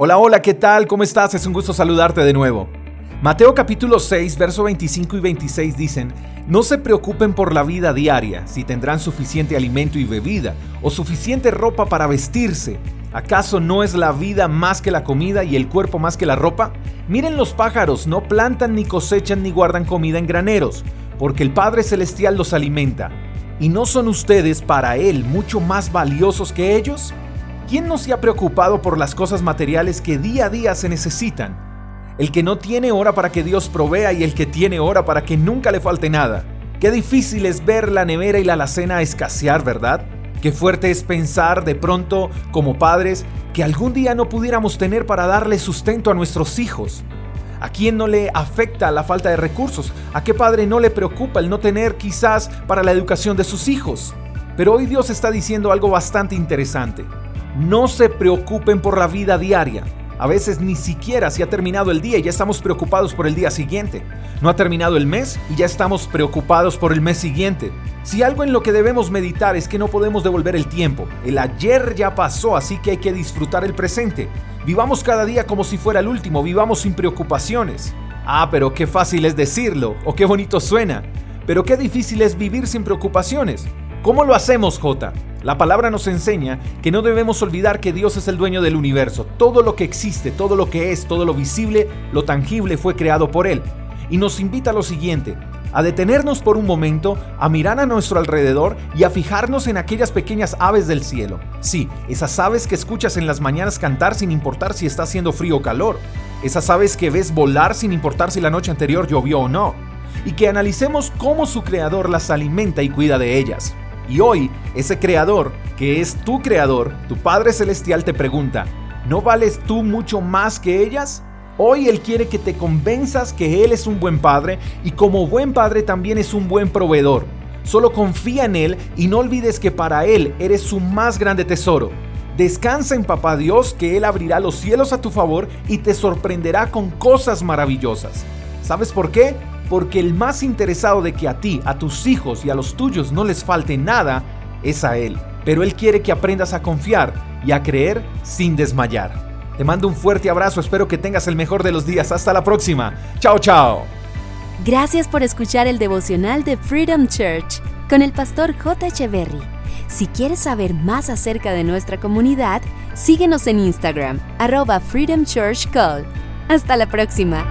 Hola, hola, ¿qué tal? ¿Cómo estás? Es un gusto saludarte de nuevo. Mateo capítulo 6, verso 25 y 26 dicen, No se preocupen por la vida diaria, si tendrán suficiente alimento y bebida, o suficiente ropa para vestirse. ¿Acaso no es la vida más que la comida y el cuerpo más que la ropa? Miren los pájaros, no plantan ni cosechan ni guardan comida en graneros, porque el Padre Celestial los alimenta. ¿Y no son ustedes para Él mucho más valiosos que ellos? ¿Quién no se ha preocupado por las cosas materiales que día a día se necesitan? El que no tiene hora para que Dios provea y el que tiene hora para que nunca le falte nada. Qué difícil es ver la nevera y la alacena escasear, ¿verdad? Qué fuerte es pensar de pronto, como padres, que algún día no pudiéramos tener para darle sustento a nuestros hijos. ¿A quién no le afecta la falta de recursos? ¿A qué padre no le preocupa el no tener quizás para la educación de sus hijos? Pero hoy Dios está diciendo algo bastante interesante. No se preocupen por la vida diaria. A veces ni siquiera se ha terminado el día y ya estamos preocupados por el día siguiente. No ha terminado el mes y ya estamos preocupados por el mes siguiente. Si algo en lo que debemos meditar es que no podemos devolver el tiempo. El ayer ya pasó, así que hay que disfrutar el presente. Vivamos cada día como si fuera el último, vivamos sin preocupaciones. Ah, pero qué fácil es decirlo, o qué bonito suena. Pero qué difícil es vivir sin preocupaciones. ¿Cómo lo hacemos, Jota? La palabra nos enseña que no debemos olvidar que Dios es el dueño del universo. Todo lo que existe, todo lo que es, todo lo visible, lo tangible fue creado por Él. Y nos invita a lo siguiente, a detenernos por un momento, a mirar a nuestro alrededor y a fijarnos en aquellas pequeñas aves del cielo. Sí, esas aves que escuchas en las mañanas cantar sin importar si está haciendo frío o calor. Esas aves que ves volar sin importar si la noche anterior llovió o no. Y que analicemos cómo su creador las alimenta y cuida de ellas. Y hoy, ese creador, que es tu creador, tu Padre Celestial, te pregunta, ¿no vales tú mucho más que ellas? Hoy Él quiere que te convenzas que Él es un buen padre y como buen padre también es un buen proveedor. Solo confía en Él y no olvides que para Él eres su más grande tesoro. Descansa en Papá Dios que Él abrirá los cielos a tu favor y te sorprenderá con cosas maravillosas. ¿Sabes por qué? Porque el más interesado de que a ti, a tus hijos y a los tuyos no les falte nada es a Él. Pero Él quiere que aprendas a confiar y a creer sin desmayar. Te mando un fuerte abrazo, espero que tengas el mejor de los días. Hasta la próxima. Chao, chao. Gracias por escuchar el devocional de Freedom Church con el pastor J. Echeverry. Si quieres saber más acerca de nuestra comunidad, síguenos en Instagram, arroba Freedom Church Call. Hasta la próxima.